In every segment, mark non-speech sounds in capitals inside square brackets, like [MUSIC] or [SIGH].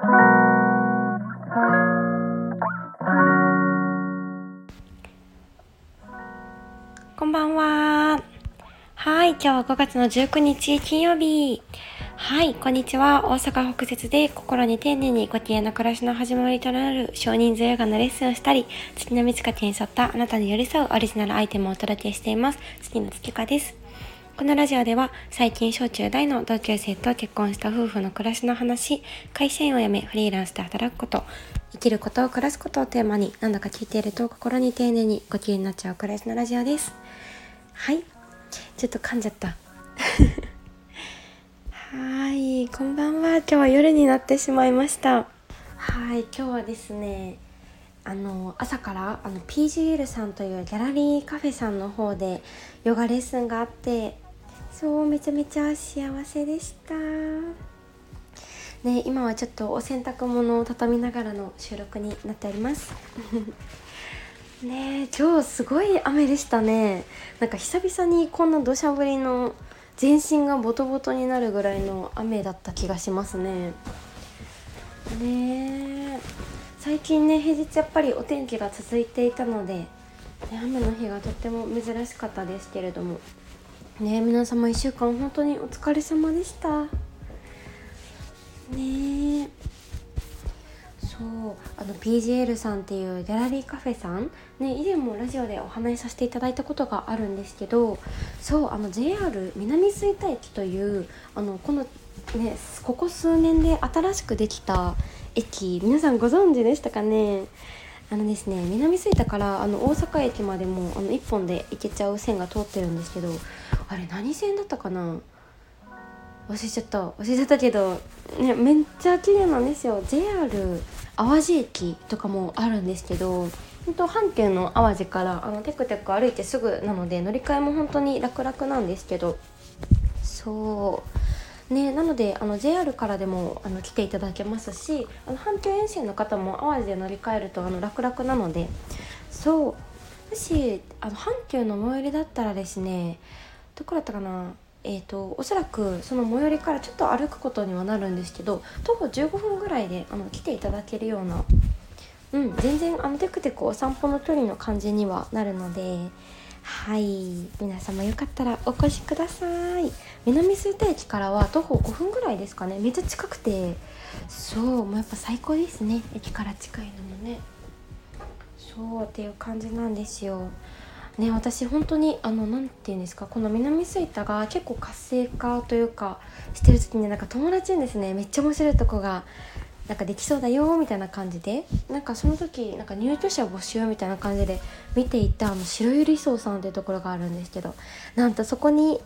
こんばんは。はい、今日は5月の19日金曜日。はい、こんにちは。大阪北節で心に丁寧にご機嫌な暮らしの始まりとなる少人数ヨガのレッスンをしたり、月の満ち欠けに沿ったあなたに寄り添うオリジナルアイテムをお届けしています。月の月花です。このラジオでは最近小中大の同級生と結婚した夫婦の暮らしの話、会社員を辞めフリーランスで働くこと、生きることを暮らすことをテーマになんだか聞いていると心に丁寧にご機嫌になっちゃう暮らしのラジオです。はい。ちょっと噛んじゃった。はい、こんばんは。今日は夜になってしまいました。はい、今日はですね、あの朝からあの PGL さんというギャラリーカフェさんの方でヨガレッスンがあってそうめちゃめちゃ幸せでした。ね今はちょっとお洗濯物を畳みながらの収録になっております。[LAUGHS] ね今日すごい雨でしたね。なんか久々にこんな土砂降りの全身がボトボトになるぐらいの雨だった気がしますね。ね最近ね平日やっぱりお天気が続いていたので、ね、雨の日がとっても珍しかったですけれどもね皆様1週間本当にお疲れ様でした。ねそうあの PGL さんっていうギャラリーカフェさんね以前もラジオでお話しさせていただいたことがあるんですけどそうあの JR 南吹田駅というあのこのねここ数年で新しくできた駅皆さんご存知でしたかね？あのですね南吹田からあの大阪駅までもあの1本で行けちゃう線が通ってるんですけどあれ何線だったかな？忘れちゃった。忘れちゃったけど、ね、めっちゃ綺麗なんですよ。JR 淡路駅とかもあるんですけど本当阪急の淡路からあのテクテク歩いてすぐなので乗り換えも本当に楽々なんですけどそう。ねなのであの JR からでもあの来ていただけますしあの阪急沿線の方も淡路で乗り換えるとあの楽々なのでそうもしあの阪急の最寄りだったらですねどこだったかなえーと、おそらくその最寄りからちょっと歩くことにはなるんですけど徒歩15分ぐらいであの来ていただけるような、うん、全然あのテクテクお散歩の距離の感じにはなるのではい。皆様よかったらお越しください。南吹田駅からは徒歩5分ぐらいですかね。めっちゃ近くて。そうもうやっぱ最高ですね。駅から近いのもね。そうっていう感じなんですよ。ね私本当にあの何て言うんですかこの南吹田が結構活性化というかしてる時になんか友達にですねめっちゃ面白いとこがなんかできそうだよみたいな感じで。なんかその時なんか入居者募集みたいな感じで見ていたあの白百合荘さんっていうところがあるんですけど。なんとそこに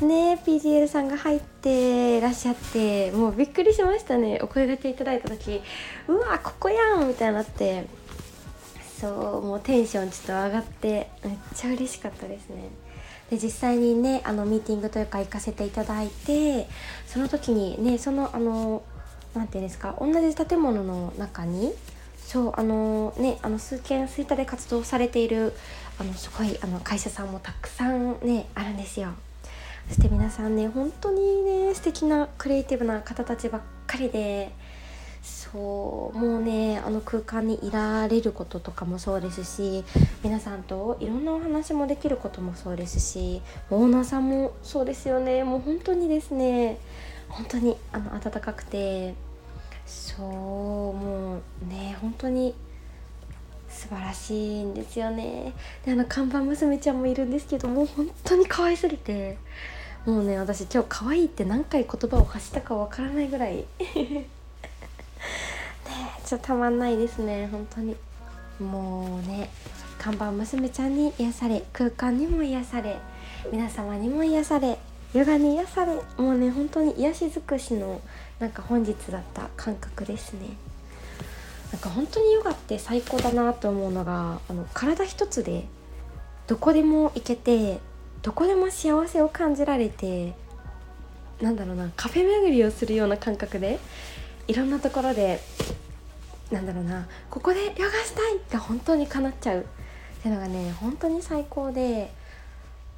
ね PGL さんが入ってらっしゃってもうびっくりしましたね。お声がけいただいた時。うわここやんみたいになって。そうもうテンションちょっと上がってめっちゃ嬉しかったですね。で実際にねあのミーティングというか行かせていただいてその時にねそのあの何て言うんですか？同じ建物の中にそうあのねあの数軒吹田で活動されているあのすごいあの会社さんもたくさんねあるんですよ。そして皆さんね本当にね素敵なクリエイティブな方たちばっかりでそうもうねあの空間にいられることとかもそうですし皆さんといろんなお話もできることもそうですしオーナーさんもそうですよね。もう本当にですね本当にあの温かくてそうもうね本当に素晴らしいんですよね。であの看板娘ちゃんもいるんですけどもう本当に可愛すぎて。もうね私今日可愛いって何回言葉を発したかわからないぐらい。[LAUGHS] ねちょっとたまんないですね本当に。もうね看板娘ちゃんに癒され空間にも癒され皆様にも癒され。ヨガに癒されもうね本当に癒し尽くしのなんか本日だった感覚ですね。なんか本当にヨガって最高だなと思うのがあの体一つでどこでも行けてどこでも幸せを感じられてなんだろうなカフェ巡りをするような感覚でいろんなところでなんだろうなここでヨガしたいって本当に叶っちゃうっていうのがね本当に最高で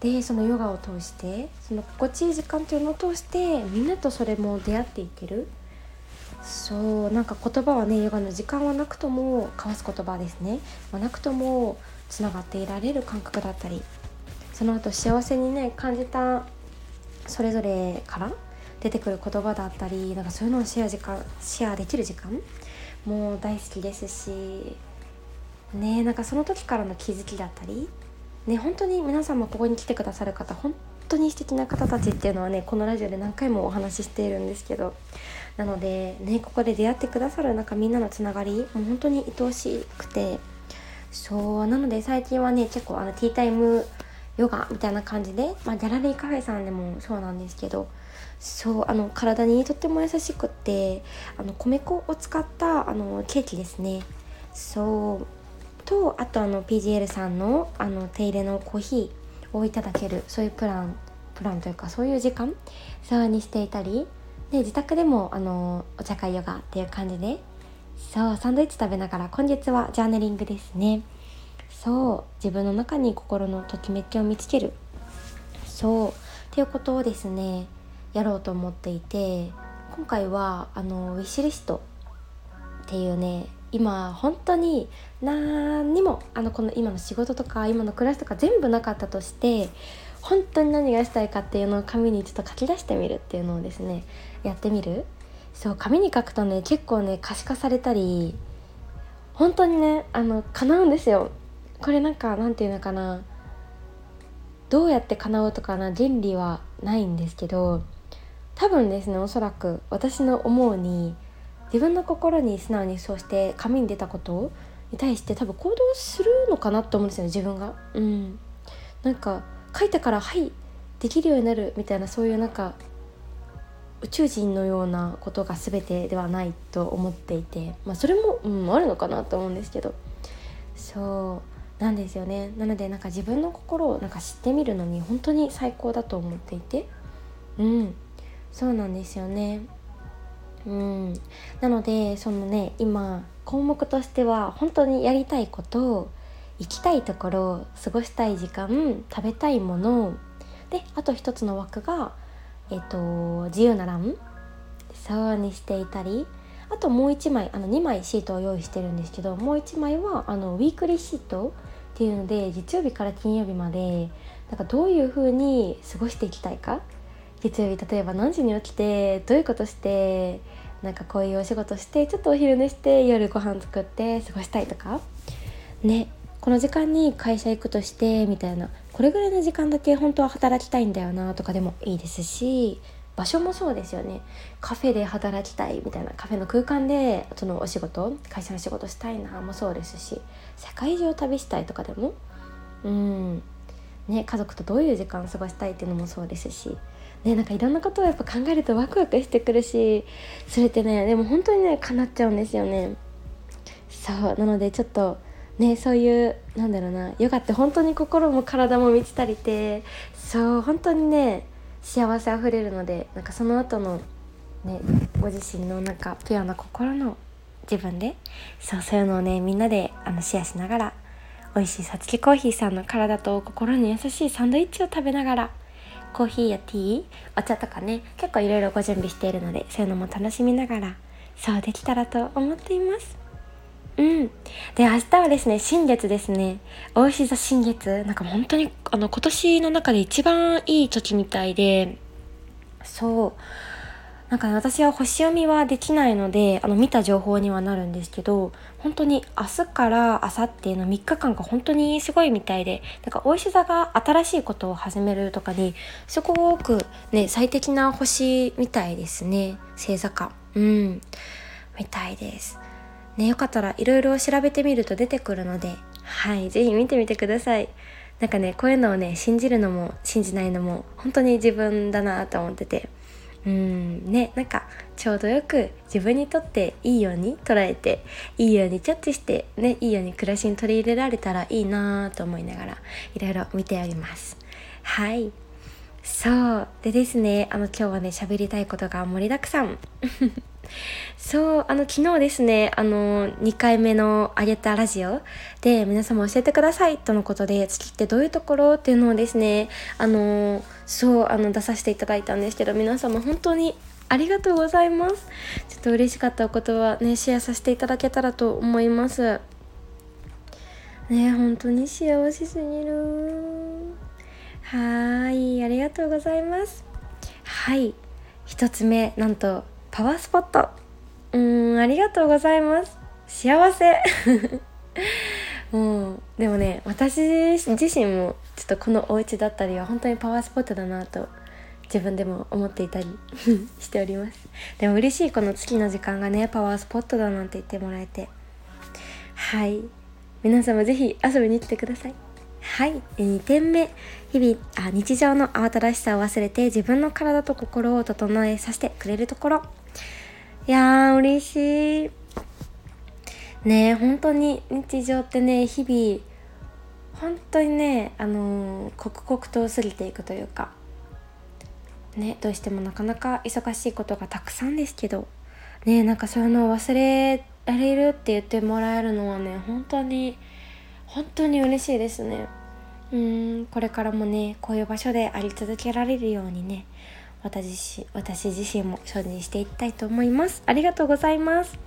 でそのヨガを通してその心地いい時間っていうのを通してみんなとそれも出会っていける。そうなんか言葉はねヨガの時間はなくとも交わす言葉ですね、ま、なくともつながっていられる感覚だったり。その後幸せにね感じたそれぞれから出てくる言葉だったりなんかそういうのをシェア時間シェアできる時間も大好きですしねなんかその時からの気づきだったりね本当に皆さんもここに来てくださる方本当に素敵な方たちっていうのはねこのラジオで何回もお話ししているんですけどなのでねここで出会ってくださるなんかみんなのつながりもう本当に愛おしくてそうなので最近はね結構あのティータイムヨガみたいな感じで、まあ、ギャラリーカフェさんでもそうなんですけどそうあの体にとっても優しくってあの米粉を使ったあのケーキですね。そうとあとあの PGL さんのあの手入れのコーヒーをいただけるそういうプランプランというかそういう時間そうにしていたりで自宅でもあのお茶会ヨガっていう感じでそうサンドイッチ食べながら今月はジャーナリングですね。そう自分の中に心のときめきを見つける。そうっていうことをですねやろうと思っていて今回はあのウィッシュリストっていうね今本当に何にもあのこの今の仕事とか今の暮らしとか全部なかったとして本当に何がしたいかっていうのを紙にちょっと書き出してみるっていうのをですねやってみる？そう紙に書くとね結構ね可視化されたり本当にねあの叶うんですよ。これなんかなんていうのかなどうやって叶うとかな原理はないんですけど多分ですねおそらく私の思うに自分の心に素直にそうして紙に出たことに対して多分行動するのかなと思うんですよね自分が。うん、なんか書いたからはいできるようになるみたいなそういうなんか宇宙人のようなことが全てではないと思っていて、まあ、それも、うん、あるのかなと思うんですけど。そうなんですよね。なのでなんか自分の心をなんか知ってみるのに本当に最高だと思っていて。うん。そうなんですよねうん。なのでそのね今項目としては本当にやりたいこと行きたいところ過ごしたい時間食べたいものであと一つの枠が、えっと、自由な欄そうにしていたりあともう1枚あの2枚シートを用意してるんですけどもう1枚はあのウィークリーシートっていうので月曜日から金曜日までなんかどういう風に過ごしていきたいか月曜日例えば何時に起きてどういうことしてなんかこういうお仕事してちょっとお昼寝して夜ご飯作って過ごしたいとか？ねこの時間に会社行くとしてみたいな。これぐらいの時間だけ本当は働きたいんだよなとかでもいいですし場所もそうですよね。カフェで働きたいみたいな。カフェの空間でそのお仕事会社の仕事したいなもそうですし世界中を旅したいとかでも？うん。ね家族とどういう時間を過ごしたいっていうのもそうですしねなんかいろんなことをやっぱ考えるとワクワクしてくるしそれってねでも本当にね叶っちゃうんですよね。そうなのでちょっとねそういうなんだろうなヨガって本当に心も体も満ち足りてそう本当にね幸せあふれるのでなんかその後のねご自身のなんかピュアな心の自分でそうそういうのをねみんなであのシェアしながら美味しいさつきコーヒーさんの体と心に優しいサンドイッチを食べながらコーヒーやティーお茶とかね結構いろいろご準備しているのでそういうのも楽しみながらそうできたらと思っています。うん。で明日はですね新月ですね。大石座新月。なんか本当にあの今年の中で一番いい時みたいで。そう。なんか、ね、私は星読みはできないのであの見た情報にはなるんですけど本当に明日から明後日の3日間が本当にすごいみたいでなんかお医者座が新しいことを始めるとかにすごくね最適な星みたいですね星座かうん。みたいです。ねよかったらいろいろ調べてみると出てくるのではい是非見てみてください。なんかねこういうのをね信じるのも信じないのも本当に自分だなと思ってて。うんねなんかちょうどよく自分にとっていいように捉えていいようにジャッジしてねいいように暮らしに取り入れられたらいいなと思いながらいろいろ見ております。はい。そう。でですねあの今日はね喋りたいことが盛りだくさん。[LAUGHS] そうあの昨日ですねあの2回目のあげたラジオで皆様教えてくださいとのことで月ってどういうところっていうのをですねあのそうあの出させていただいたんですけど皆様本当にありがとうございます。ちょっと嬉しかったお言葉ねシェアさせていただけたらと思います。ね本当に幸せすぎる。はいありがとうございます。はい一つ目なんとパワースポット。うんありがとうございます。幸せ。[LAUGHS] もうでもね私自身もちょっとこのお家だったりは本当にパワースポットだなと自分でも思っていたり [LAUGHS] しております。でも嬉しいこの月の時間がねパワースポットだなんて言ってもらえて。はい皆様ぜひ遊びに来てください。はい2点目日々あ日常の慌ただしさを忘れて自分の体と心を整えさせてくれるところ。いやー嬉しい。ね本当に日常ってね日々本当にねあのー、刻々と過ぎていくというかねどうしてもなかなか忙しいことがたくさんですけどねなんかそういうのを忘れられるって言ってもらえるのはね本当に本当に嬉しいですね。うんこれからもねこういう場所であり続けられるようにね私私自身も精進していきたいと思います。ありがとうございます。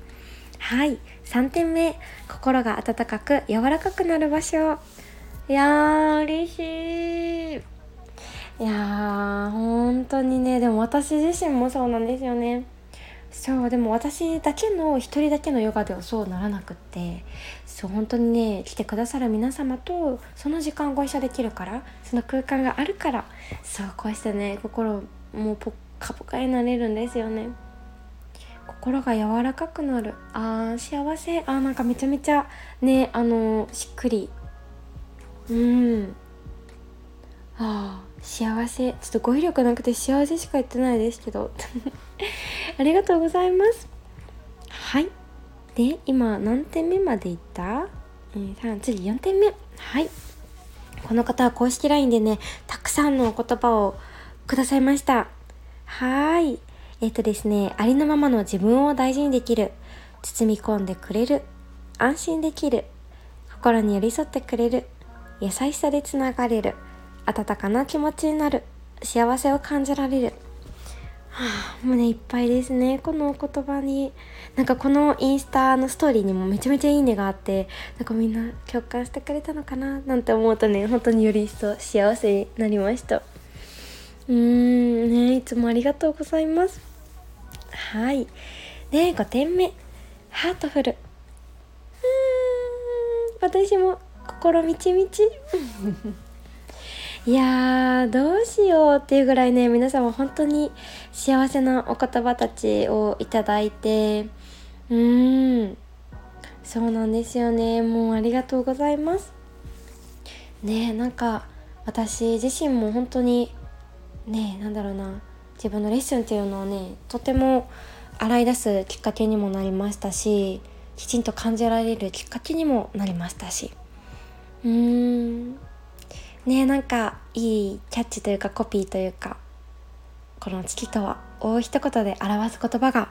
はい3点目。心が温かく柔らかくなる場所。いやー嬉しい。いやー本当にねでも私自身もそうなんですよね。そうでも私だけの一人だけのヨガではそうならなくってそう本当にね来てくださる皆様とその時間ご一緒できるからその空間があるからそうこうしてね心もうポッカポカになれるんですよね。心が柔らかくなる。あー幸せ。あーなんかめちゃめちゃねあのしっくり。うん。ああ幸せ。ちょっと語彙力なくて幸せしか言ってないですけど。[LAUGHS] ありがとうございます。はい。で今何点目までいった、えー、次4点目。はい。この方は公式 LINE でねたくさんのお言葉をくださいました。はい。えっ、ー、とですねありのままの自分を大事にできる。包み込んでくれる。安心できる。心に寄り添ってくれる。優しさでつながれる温かな気持ちになる。幸せを感じられる。はあ、胸いっぱいですね。このお言葉に。なんかこのインスタのストーリーにもめちゃめちゃいいねがあって。なんかみんな共感してくれたのかな？なんて思うとね本当により一層幸せになりました。うーんねいつもありがとうございます。はい。で5点目ハートフル。うーん私も心みちみち。いやーどうしようっていうぐらいね皆様本当に幸せなお言葉たちをいただいてうーんそうなんですよね。もうありがとうございます。ねなんか私自身も本当にねなんだろうな。自分のレッスンっていうのをねとても洗い出すきっかけにもなりましたしきちんと感じられるきっかけにもなりましたし。うーん。ねなんかいいキャッチというかコピーというかこの月とは大一言で表す言葉が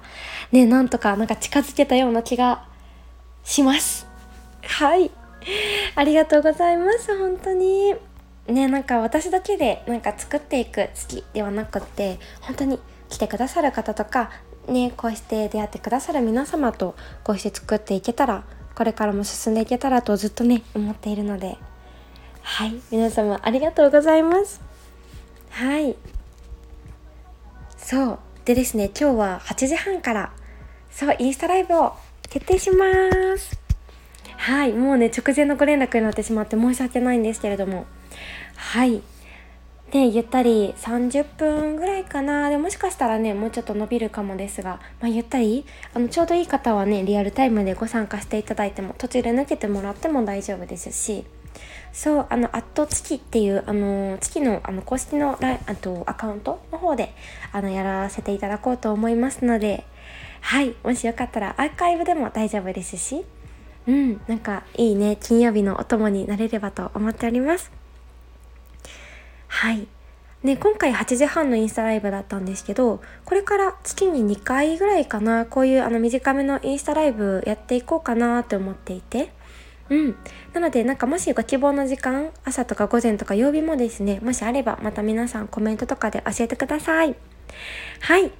ねなんとかなんか近づけたような気がします。はい。ありがとうございます本当に。ねなんか私だけでなんか作っていく月ではなくって本当に来てくださる方とかねこうして出会ってくださる皆様とこうして作っていけたらこれからも進んでいけたらとずっとね思っているのではい。皆様ありがとうございます。はい。そう。でですね今日は8時半からそうインスタライブを決定します。はい。もうね直前のご連絡になってしまって申し訳ないんですけれども。はい。でゆったり30分ぐらいかな。でもしかしたらねもうちょっと伸びるかもですが、まあ、ゆったり？あのちょうどいい方はねリアルタイムでご参加していただいても途中で抜けてもらっても大丈夫ですし。そうあの「アット月」っていうあの月のあの公式のライあとアカウントの方であのやらせていただこうと思いますのではいもしよかったらアーカイブでも大丈夫ですしうんなんかいいね金曜日のお供になれればと思っております。はい。ね、今回8時半のインスタライブだったんですけどこれから月に2回ぐらいかなこういうあの短めのインスタライブやっていこうかなと思っていてうん。なので、なんかもしご希望の時間、朝とか午前とか曜日もですね、もしあればまた皆さんコメントとかで教えてください。はい。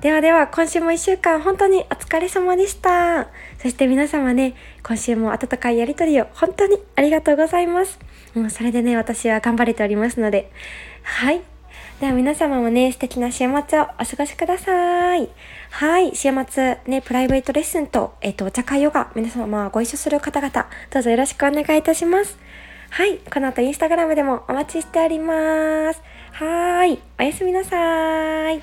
ではでは今週も1週間本当にお疲れ様でしたそして皆様ね今週も温かいやりとりを本当にありがとうございますもうそれでね私は頑張れておりますのではいでは皆様もね、素敵な週末をお過ごしください。はい、週末ね、プライベートレッスンと、えっ、ー、と、お茶会ヨガ、皆様ご一緒する方々、どうぞよろしくお願いいたします。はい、この後インスタグラムでもお待ちしております。はい、おやすみなさい。